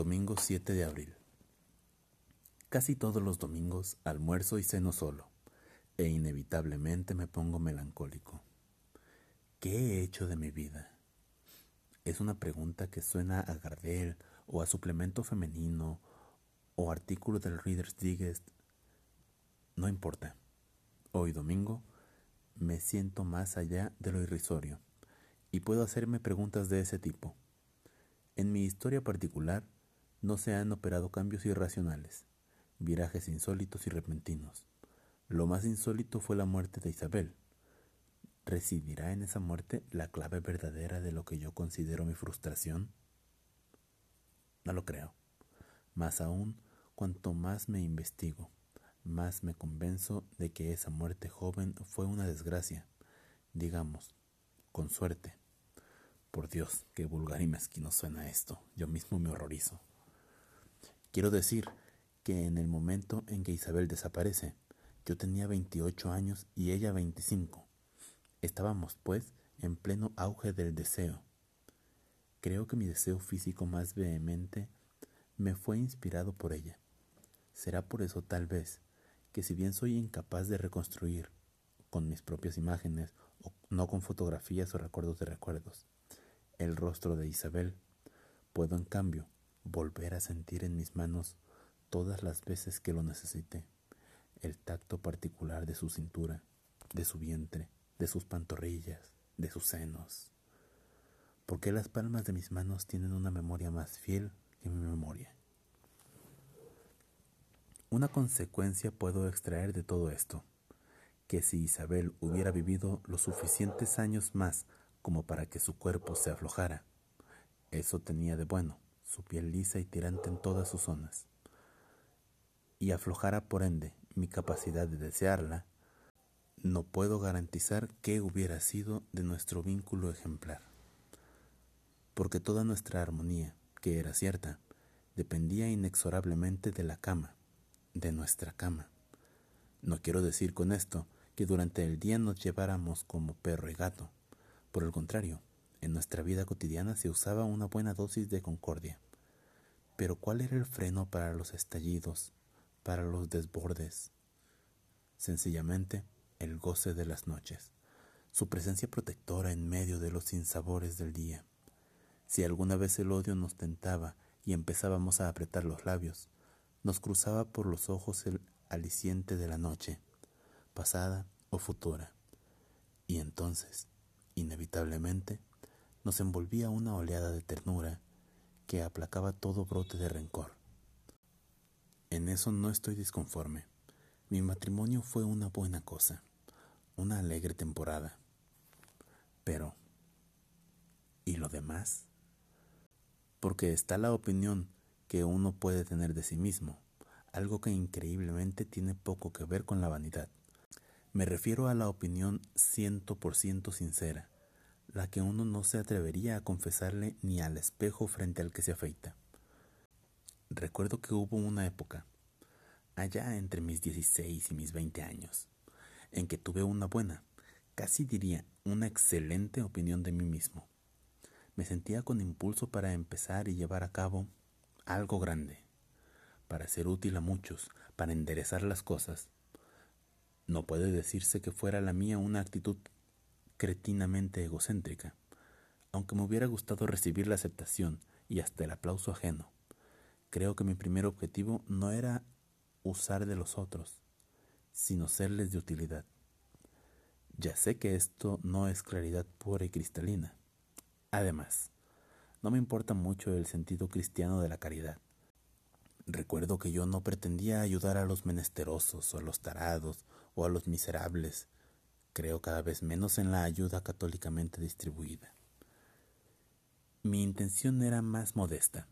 Domingo 7 de abril. Casi todos los domingos almuerzo y ceno solo, e inevitablemente me pongo melancólico. ¿Qué he hecho de mi vida? Es una pregunta que suena a Gardel o a suplemento femenino o artículo del Reader's Digest. No importa. Hoy domingo me siento más allá de lo irrisorio y puedo hacerme preguntas de ese tipo. En mi historia particular, no se han operado cambios irracionales, virajes insólitos y repentinos. Lo más insólito fue la muerte de Isabel. ¿Residirá en esa muerte la clave verdadera de lo que yo considero mi frustración? No lo creo. Más aún, cuanto más me investigo, más me convenzo de que esa muerte joven fue una desgracia, digamos, con suerte. Por Dios, qué vulgar y mezquino suena esto. Yo mismo me horrorizo. Quiero decir que en el momento en que Isabel desaparece, yo tenía 28 años y ella 25. Estábamos, pues, en pleno auge del deseo. Creo que mi deseo físico más vehemente me fue inspirado por ella. Será por eso tal vez que si bien soy incapaz de reconstruir con mis propias imágenes o no con fotografías o recuerdos de recuerdos el rostro de Isabel, puedo en cambio volver a sentir en mis manos todas las veces que lo necesite, el tacto particular de su cintura, de su vientre, de sus pantorrillas, de sus senos. Porque las palmas de mis manos tienen una memoria más fiel que mi memoria. Una consecuencia puedo extraer de todo esto, que si Isabel hubiera vivido los suficientes años más como para que su cuerpo se aflojara, eso tenía de bueno su piel lisa y tirante en todas sus zonas, y aflojara por ende mi capacidad de desearla, no puedo garantizar qué hubiera sido de nuestro vínculo ejemplar. Porque toda nuestra armonía, que era cierta, dependía inexorablemente de la cama, de nuestra cama. No quiero decir con esto que durante el día nos lleváramos como perro y gato. Por el contrario, en nuestra vida cotidiana se usaba una buena dosis de concordia. Pero ¿cuál era el freno para los estallidos, para los desbordes? Sencillamente, el goce de las noches, su presencia protectora en medio de los sinsabores del día. Si alguna vez el odio nos tentaba y empezábamos a apretar los labios, nos cruzaba por los ojos el aliciente de la noche, pasada o futura. Y entonces, inevitablemente, nos envolvía una oleada de ternura que aplacaba todo brote de rencor. En eso no estoy disconforme. Mi matrimonio fue una buena cosa, una alegre temporada. Pero, ¿y lo demás? Porque está la opinión que uno puede tener de sí mismo, algo que increíblemente tiene poco que ver con la vanidad. Me refiero a la opinión ciento por ciento sincera, la que uno no se atrevería a confesarle ni al espejo frente al que se afeita. Recuerdo que hubo una época, allá entre mis 16 y mis 20 años, en que tuve una buena, casi diría una excelente opinión de mí mismo. Me sentía con impulso para empezar y llevar a cabo algo grande, para ser útil a muchos, para enderezar las cosas. No puede decirse que fuera la mía una actitud cretinamente egocéntrica, aunque me hubiera gustado recibir la aceptación y hasta el aplauso ajeno. Creo que mi primer objetivo no era usar de los otros, sino serles de utilidad. Ya sé que esto no es claridad pura y cristalina. Además, no me importa mucho el sentido cristiano de la caridad. Recuerdo que yo no pretendía ayudar a los menesterosos o a los tarados o a los miserables creo cada vez menos en la ayuda católicamente distribuida. Mi intención era más modesta,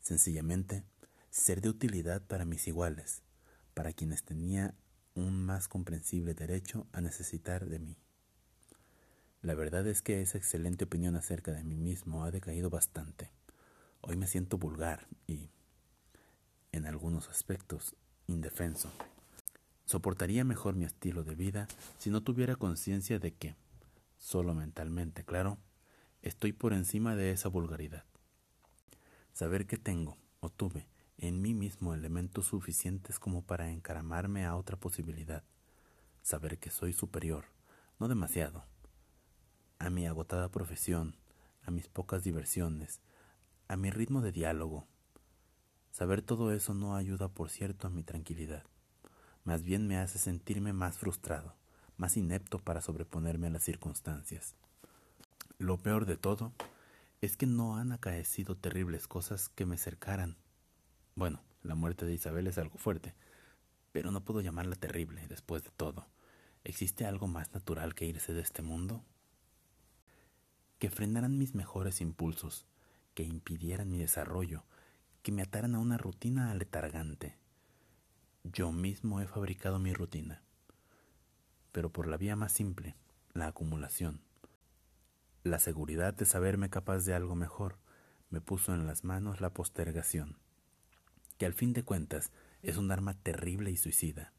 sencillamente ser de utilidad para mis iguales, para quienes tenía un más comprensible derecho a necesitar de mí. La verdad es que esa excelente opinión acerca de mí mismo ha decaído bastante. Hoy me siento vulgar y, en algunos aspectos, indefenso. Soportaría mejor mi estilo de vida si no tuviera conciencia de que, solo mentalmente, claro, estoy por encima de esa vulgaridad. Saber que tengo, o tuve en mí mismo elementos suficientes como para encaramarme a otra posibilidad, saber que soy superior, no demasiado, a mi agotada profesión, a mis pocas diversiones, a mi ritmo de diálogo. Saber todo eso no ayuda, por cierto, a mi tranquilidad. Más bien me hace sentirme más frustrado, más inepto para sobreponerme a las circunstancias. Lo peor de todo es que no han acaecido terribles cosas que me cercaran. Bueno, la muerte de Isabel es algo fuerte, pero no puedo llamarla terrible después de todo. ¿Existe algo más natural que irse de este mundo? Que frenaran mis mejores impulsos, que impidieran mi desarrollo, que me ataran a una rutina aletargante. Yo mismo he fabricado mi rutina, pero por la vía más simple, la acumulación. La seguridad de saberme capaz de algo mejor me puso en las manos la postergación, que al fin de cuentas es un arma terrible y suicida.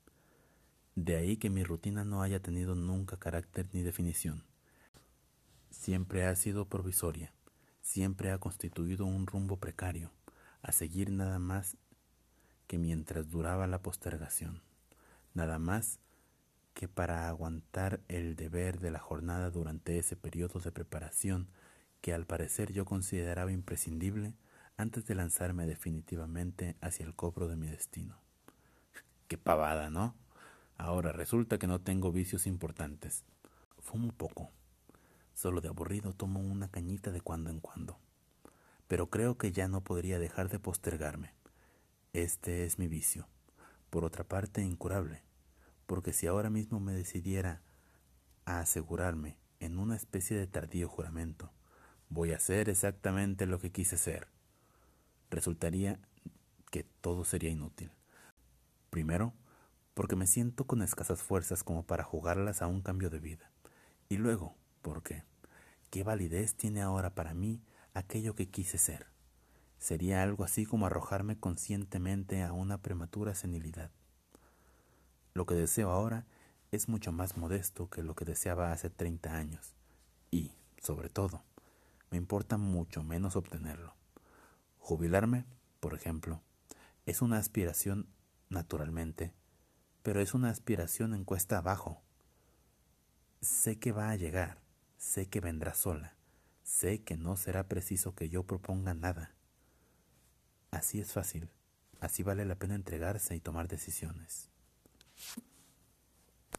De ahí que mi rutina no haya tenido nunca carácter ni definición. Siempre ha sido provisoria, siempre ha constituido un rumbo precario, a seguir nada más que mientras duraba la postergación, nada más que para aguantar el deber de la jornada durante ese periodo de preparación que al parecer yo consideraba imprescindible antes de lanzarme definitivamente hacia el cobro de mi destino. Qué pavada, ¿no? Ahora resulta que no tengo vicios importantes. Fumo poco. Solo de aburrido tomo una cañita de cuando en cuando. Pero creo que ya no podría dejar de postergarme. Este es mi vicio. Por otra parte, incurable porque si ahora mismo me decidiera a asegurarme en una especie de tardío juramento, voy a hacer exactamente lo que quise ser, resultaría que todo sería inútil. Primero, porque me siento con escasas fuerzas como para jugarlas a un cambio de vida. Y luego, porque, ¿qué validez tiene ahora para mí aquello que quise ser? Sería algo así como arrojarme conscientemente a una prematura senilidad. Lo que deseo ahora es mucho más modesto que lo que deseaba hace 30 años. Y, sobre todo, me importa mucho menos obtenerlo. Jubilarme, por ejemplo, es una aspiración naturalmente, pero es una aspiración en cuesta abajo. Sé que va a llegar, sé que vendrá sola, sé que no será preciso que yo proponga nada. Así es fácil, así vale la pena entregarse y tomar decisiones.